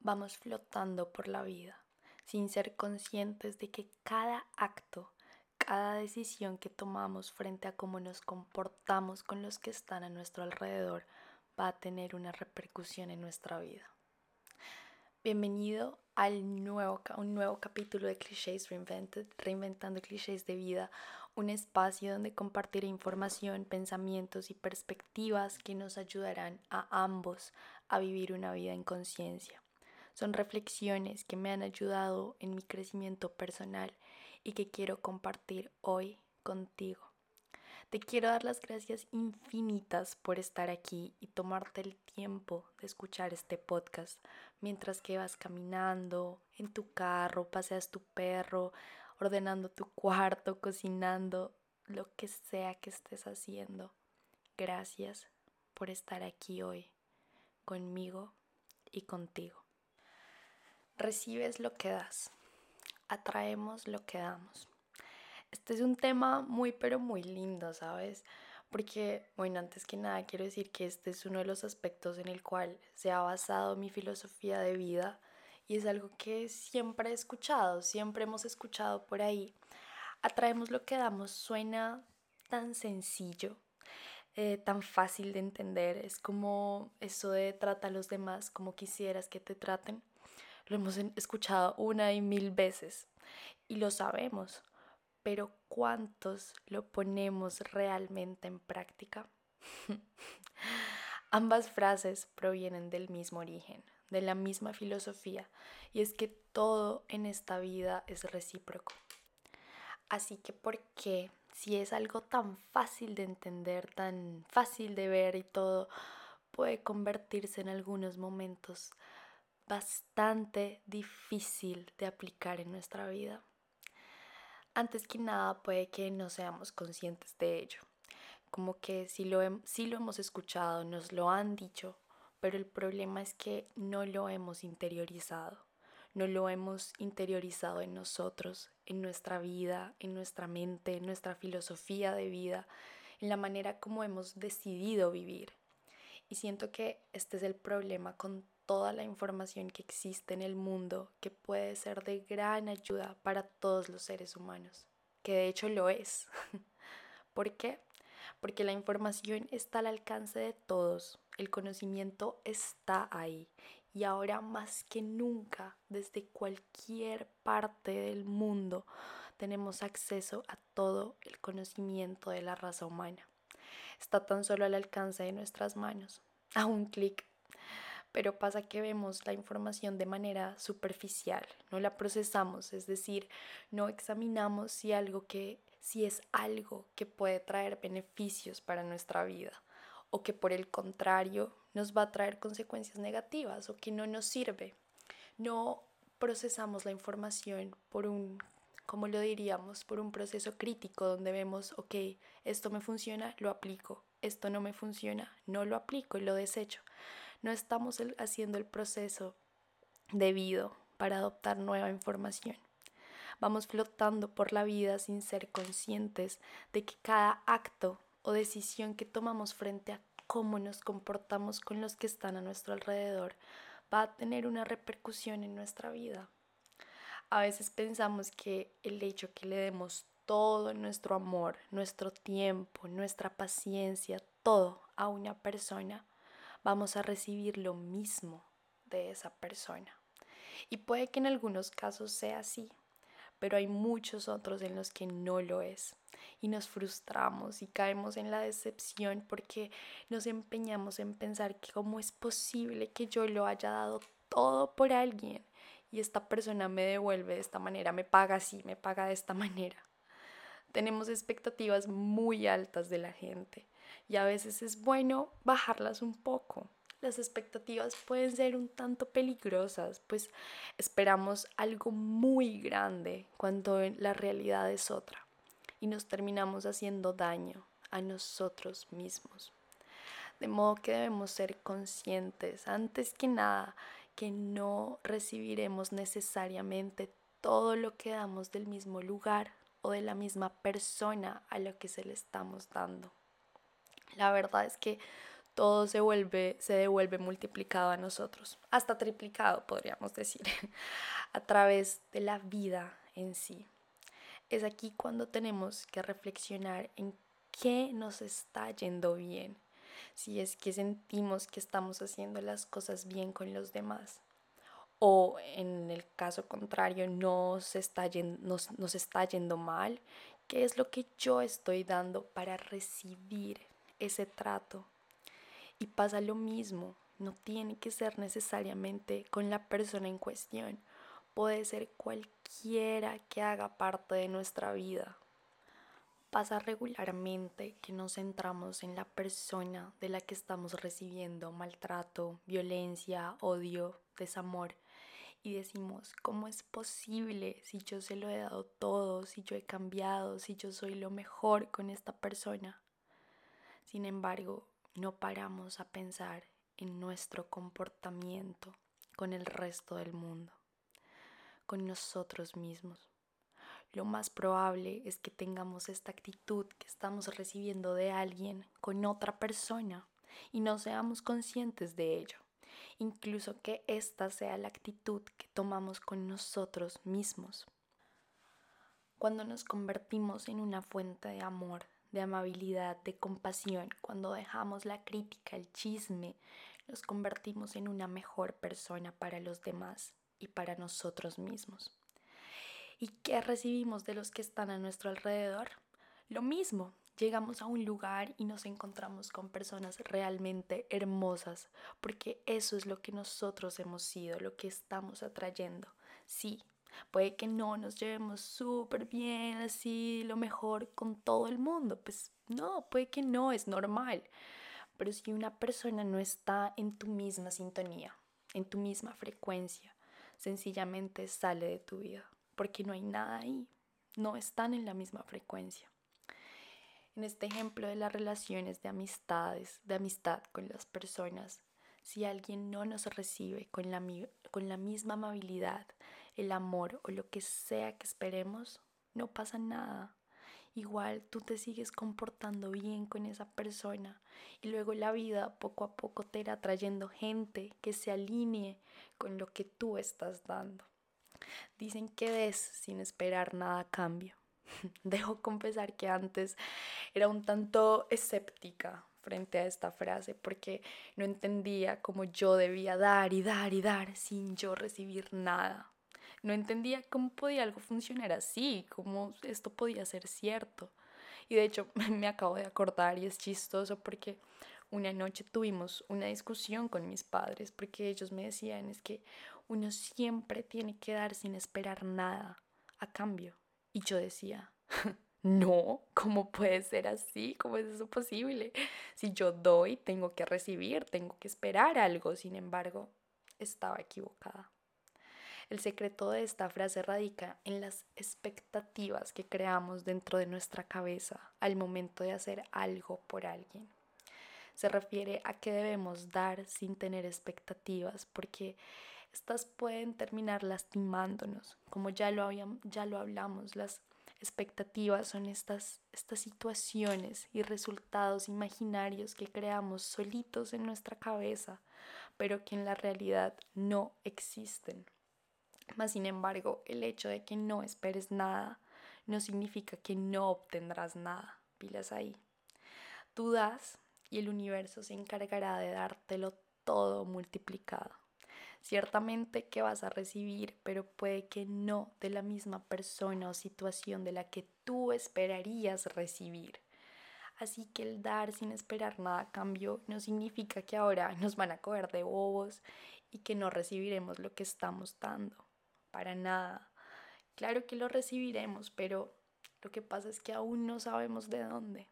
vamos flotando por la vida sin ser conscientes de que cada acto, cada decisión que tomamos frente a cómo nos comportamos con los que están a nuestro alrededor va a tener una repercusión en nuestra vida. Bienvenido al nuevo, un nuevo capítulo de Clichés Reinvented, Reinventando Clichés de Vida, un espacio donde compartiré información, pensamientos y perspectivas que nos ayudarán a ambos a vivir una vida en conciencia. Son reflexiones que me han ayudado en mi crecimiento personal y que quiero compartir hoy contigo. Te quiero dar las gracias infinitas por estar aquí y tomarte el tiempo de escuchar este podcast mientras que vas caminando en tu carro, paseas tu perro, ordenando tu cuarto, cocinando, lo que sea que estés haciendo. Gracias por estar aquí hoy conmigo y contigo. Recibes lo que das, atraemos lo que damos. Este es un tema muy pero muy lindo, ¿sabes? Porque, bueno, antes que nada quiero decir que este es uno de los aspectos en el cual se ha basado mi filosofía de vida y es algo que siempre he escuchado, siempre hemos escuchado por ahí. Atraemos lo que damos suena tan sencillo, eh, tan fácil de entender, es como eso de trata a los demás como quisieras que te traten. Lo hemos escuchado una y mil veces y lo sabemos pero ¿cuántos lo ponemos realmente en práctica? Ambas frases provienen del mismo origen, de la misma filosofía, y es que todo en esta vida es recíproco. Así que ¿por qué, si es algo tan fácil de entender, tan fácil de ver y todo, puede convertirse en algunos momentos bastante difícil de aplicar en nuestra vida? antes que nada puede que no seamos conscientes de ello. Como que si lo, hemos escuchado, nos lo han dicho, pero el problema es que no lo hemos interiorizado. No lo hemos interiorizado en nosotros, en nuestra vida, en nuestra mente, en nuestra filosofía de vida, en la manera como hemos decidido vivir. Y siento que este es el problema con toda la información que existe en el mundo que puede ser de gran ayuda para todos los seres humanos, que de hecho lo es. ¿Por qué? Porque la información está al alcance de todos, el conocimiento está ahí y ahora más que nunca desde cualquier parte del mundo tenemos acceso a todo el conocimiento de la raza humana. Está tan solo al alcance de nuestras manos, a un clic pero pasa que vemos la información de manera superficial, no la procesamos, es decir, no examinamos si algo que si es algo que puede traer beneficios para nuestra vida o que por el contrario nos va a traer consecuencias negativas o que no nos sirve. No procesamos la información por un como lo diríamos, por un proceso crítico donde vemos, ok, esto me funciona, lo aplico, esto no me funciona, no lo aplico y lo desecho no estamos haciendo el proceso debido para adoptar nueva información. Vamos flotando por la vida sin ser conscientes de que cada acto o decisión que tomamos frente a cómo nos comportamos con los que están a nuestro alrededor va a tener una repercusión en nuestra vida. A veces pensamos que el hecho que le demos todo nuestro amor, nuestro tiempo, nuestra paciencia, todo a una persona vamos a recibir lo mismo de esa persona. Y puede que en algunos casos sea así, pero hay muchos otros en los que no lo es. Y nos frustramos y caemos en la decepción porque nos empeñamos en pensar que cómo es posible que yo lo haya dado todo por alguien y esta persona me devuelve de esta manera, me paga así, me paga de esta manera. Tenemos expectativas muy altas de la gente y a veces es bueno bajarlas un poco. Las expectativas pueden ser un tanto peligrosas, pues esperamos algo muy grande cuando la realidad es otra y nos terminamos haciendo daño a nosotros mismos. De modo que debemos ser conscientes, antes que nada, que no recibiremos necesariamente todo lo que damos del mismo lugar o de la misma persona a lo que se le estamos dando. La verdad es que todo se vuelve, se devuelve multiplicado a nosotros, hasta triplicado podríamos decir, a través de la vida en sí. Es aquí cuando tenemos que reflexionar en qué nos está yendo bien, si es que sentimos que estamos haciendo las cosas bien con los demás o en el caso contrario nos está, yendo, nos, nos está yendo mal, ¿qué es lo que yo estoy dando para recibir ese trato? Y pasa lo mismo, no tiene que ser necesariamente con la persona en cuestión, puede ser cualquiera que haga parte de nuestra vida. Pasa regularmente que nos centramos en la persona de la que estamos recibiendo maltrato, violencia, odio, desamor y decimos, ¿cómo es posible si yo se lo he dado todo, si yo he cambiado, si yo soy lo mejor con esta persona? Sin embargo, no paramos a pensar en nuestro comportamiento con el resto del mundo, con nosotros mismos. Lo más probable es que tengamos esta actitud que estamos recibiendo de alguien con otra persona y no seamos conscientes de ello incluso que esta sea la actitud que tomamos con nosotros mismos. Cuando nos convertimos en una fuente de amor, de amabilidad, de compasión, cuando dejamos la crítica, el chisme, nos convertimos en una mejor persona para los demás y para nosotros mismos. ¿Y qué recibimos de los que están a nuestro alrededor? Lo mismo, llegamos a un lugar y nos encontramos con personas realmente hermosas, porque eso es lo que nosotros hemos sido, lo que estamos atrayendo. Sí, puede que no nos llevemos súper bien, así, lo mejor con todo el mundo, pues no, puede que no, es normal. Pero si una persona no está en tu misma sintonía, en tu misma frecuencia, sencillamente sale de tu vida, porque no hay nada ahí, no están en la misma frecuencia en este ejemplo de las relaciones de amistades, de amistad con las personas, si alguien no nos recibe con la, con la misma amabilidad, el amor o lo que sea que esperemos, no pasa nada. Igual tú te sigues comportando bien con esa persona y luego la vida poco a poco te irá trayendo gente que se alinee con lo que tú estás dando. Dicen que des sin esperar nada a cambio. Dejo confesar que antes era un tanto escéptica frente a esta frase porque no entendía cómo yo debía dar y dar y dar sin yo recibir nada. No entendía cómo podía algo funcionar así, cómo esto podía ser cierto. Y de hecho me acabo de acordar y es chistoso porque una noche tuvimos una discusión con mis padres porque ellos me decían es que uno siempre tiene que dar sin esperar nada a cambio. Y yo decía, no, ¿cómo puede ser así? ¿Cómo es eso posible? Si yo doy, tengo que recibir, tengo que esperar algo. Sin embargo, estaba equivocada. El secreto de esta frase radica en las expectativas que creamos dentro de nuestra cabeza al momento de hacer algo por alguien. Se refiere a que debemos dar sin tener expectativas porque estas pueden terminar lastimándonos. Como ya lo, habíamos, ya lo hablamos, las expectativas son estas, estas situaciones y resultados imaginarios que creamos solitos en nuestra cabeza, pero que en la realidad no existen. Mas, sin embargo, el hecho de que no esperes nada no significa que no obtendrás nada. Pilas ahí. Tú das y el universo se encargará de dártelo todo multiplicado. Ciertamente que vas a recibir, pero puede que no de la misma persona o situación de la que tú esperarías recibir. Así que el dar sin esperar nada a cambio no significa que ahora nos van a coger de bobos y que no recibiremos lo que estamos dando. Para nada. Claro que lo recibiremos, pero lo que pasa es que aún no sabemos de dónde.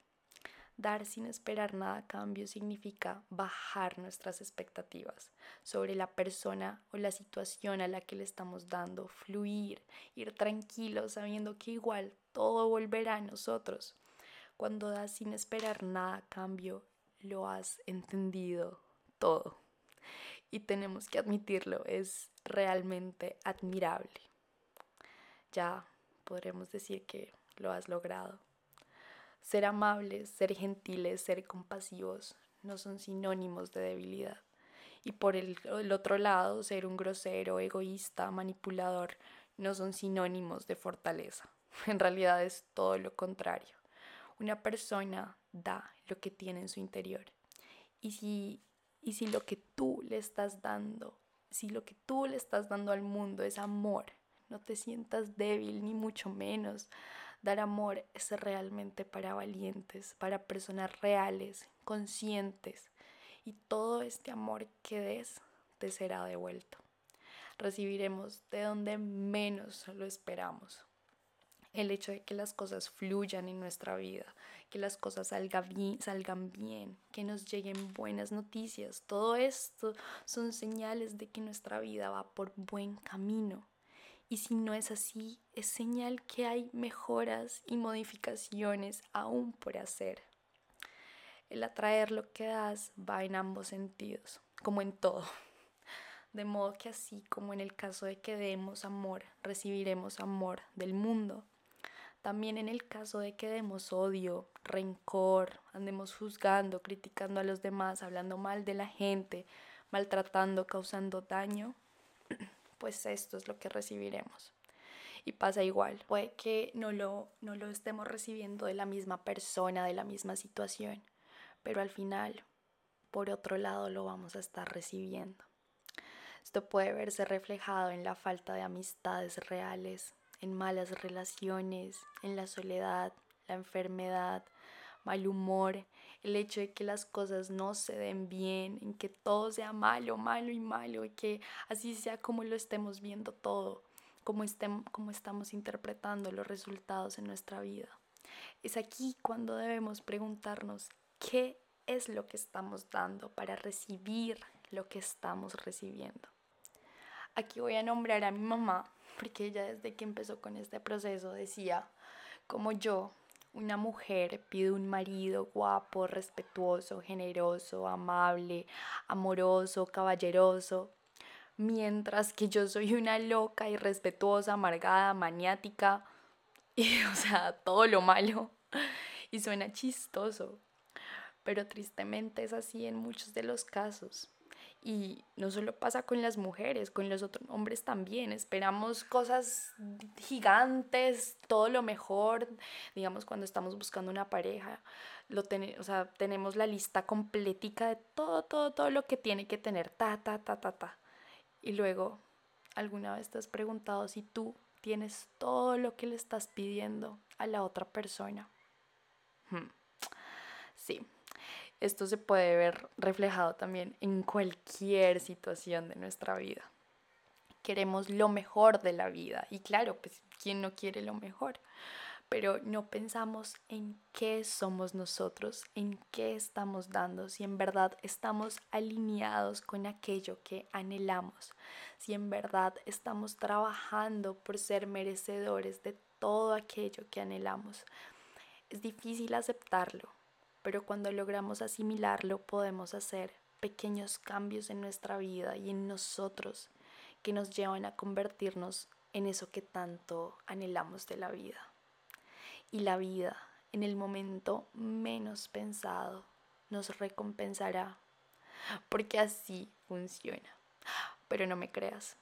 Dar sin esperar nada a cambio significa bajar nuestras expectativas sobre la persona o la situación a la que le estamos dando, fluir, ir tranquilos sabiendo que igual todo volverá a nosotros. Cuando das sin esperar nada a cambio, lo has entendido todo. Y tenemos que admitirlo, es realmente admirable. Ya podremos decir que lo has logrado. Ser amables, ser gentiles, ser compasivos no son sinónimos de debilidad. Y por el, otro lado, ser un grosero, egoísta, manipulador, no son sinónimos de fortaleza. En realidad es todo lo contrario. Una persona da lo que tiene en su interior. Y si, y si lo que tú le estás dando, si lo que tú le estás dando al mundo es amor, no te sientas débil ni mucho menos. Dar amor es realmente para valientes, para personas reales, conscientes. Y todo este amor que des te será devuelto. Recibiremos de donde menos lo esperamos el hecho de que las cosas fluyan en nuestra vida, que las cosas salgan bien, que nos lleguen buenas noticias. Todo esto son señales de que nuestra vida va por buen camino. Y si no es así, es señal que hay mejoras y modificaciones aún por hacer. El atraer lo que das va en ambos sentidos, como en todo. De modo que así como en el caso de que demos amor, recibiremos amor del mundo, también en el caso de que demos odio, rencor, andemos juzgando, criticando a los demás, hablando mal de la gente, maltratando, causando daño, pues esto es lo que recibiremos. Y pasa igual, puede que no lo, no lo estemos recibiendo de la misma persona, de la misma situación, pero al final, por otro lado, lo vamos a estar recibiendo. Esto puede verse reflejado en la falta de amistades reales, en malas relaciones, en la soledad, la enfermedad, mal humor, el hecho de que las cosas no se den bien, en que todo sea malo, malo y malo, y que así sea como lo estemos viendo todo, como, como estamos interpretando los resultados en nuestra vida. Es aquí cuando debemos preguntarnos qué es lo que estamos dando para recibir lo que estamos recibiendo. Aquí voy a nombrar a mi mamá porque ella desde que empezó con este proceso decía, como yo, una mujer pide un marido guapo, respetuoso, generoso, amable, amoroso, caballeroso, mientras que yo soy una loca, irrespetuosa, amargada, maniática, y o sea, todo lo malo. Y suena chistoso, pero tristemente es así en muchos de los casos. Y no solo pasa con las mujeres, con los otros hombres también. Esperamos cosas gigantes, todo lo mejor. Digamos, cuando estamos buscando una pareja, lo o sea, tenemos la lista completica de todo, todo, todo lo que tiene que tener. Ta, ta, ta, ta, ta. Y luego, ¿alguna vez te has preguntado si tú tienes todo lo que le estás pidiendo a la otra persona? Hmm. Sí, esto se puede ver reflejado también en cualquier situación de nuestra vida. Queremos lo mejor de la vida y claro, pues ¿quién no quiere lo mejor? Pero no pensamos en qué somos nosotros, en qué estamos dando, si en verdad estamos alineados con aquello que anhelamos, si en verdad estamos trabajando por ser merecedores de todo aquello que anhelamos. Es difícil aceptarlo, pero cuando logramos asimilarlo podemos hacer pequeños cambios en nuestra vida y en nosotros que nos llevan a convertirnos en eso que tanto anhelamos de la vida. Y la vida, en el momento menos pensado, nos recompensará, porque así funciona. Pero no me creas,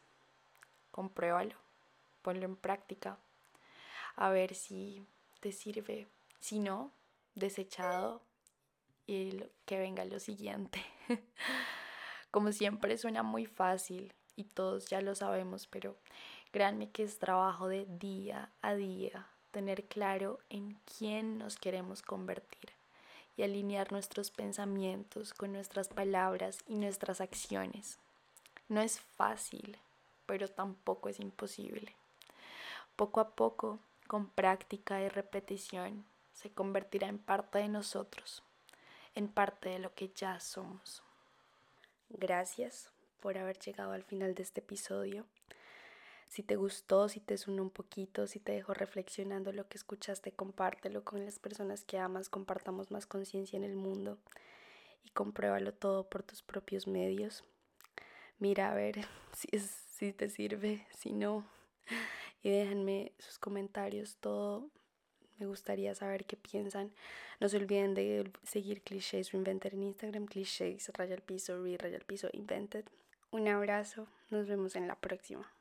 compruébalo, ponlo en práctica, a ver si te sirve. Si no, desechado y que venga lo siguiente. Como siempre suena muy fácil y todos ya lo sabemos, pero créanme que es trabajo de día a día tener claro en quién nos queremos convertir y alinear nuestros pensamientos con nuestras palabras y nuestras acciones. No es fácil, pero tampoco es imposible. Poco a poco, con práctica y repetición, se convertirá en parte de nosotros en parte de lo que ya somos. Gracias por haber llegado al final de este episodio. Si te gustó, si te suena un poquito, si te dejó reflexionando lo que escuchaste, compártelo con las personas que amas, compartamos más conciencia en el mundo y compruébalo todo por tus propios medios. Mira a ver si, si te sirve, si no, y déjenme sus comentarios, todo Me gustaría saber qué piensan. No se olviden de seguir Clichés Reinvented en Instagram, Clichés, Raya al Piso, Re, Raya al Piso, Invented. Un abrazo, nos vemos en la próxima.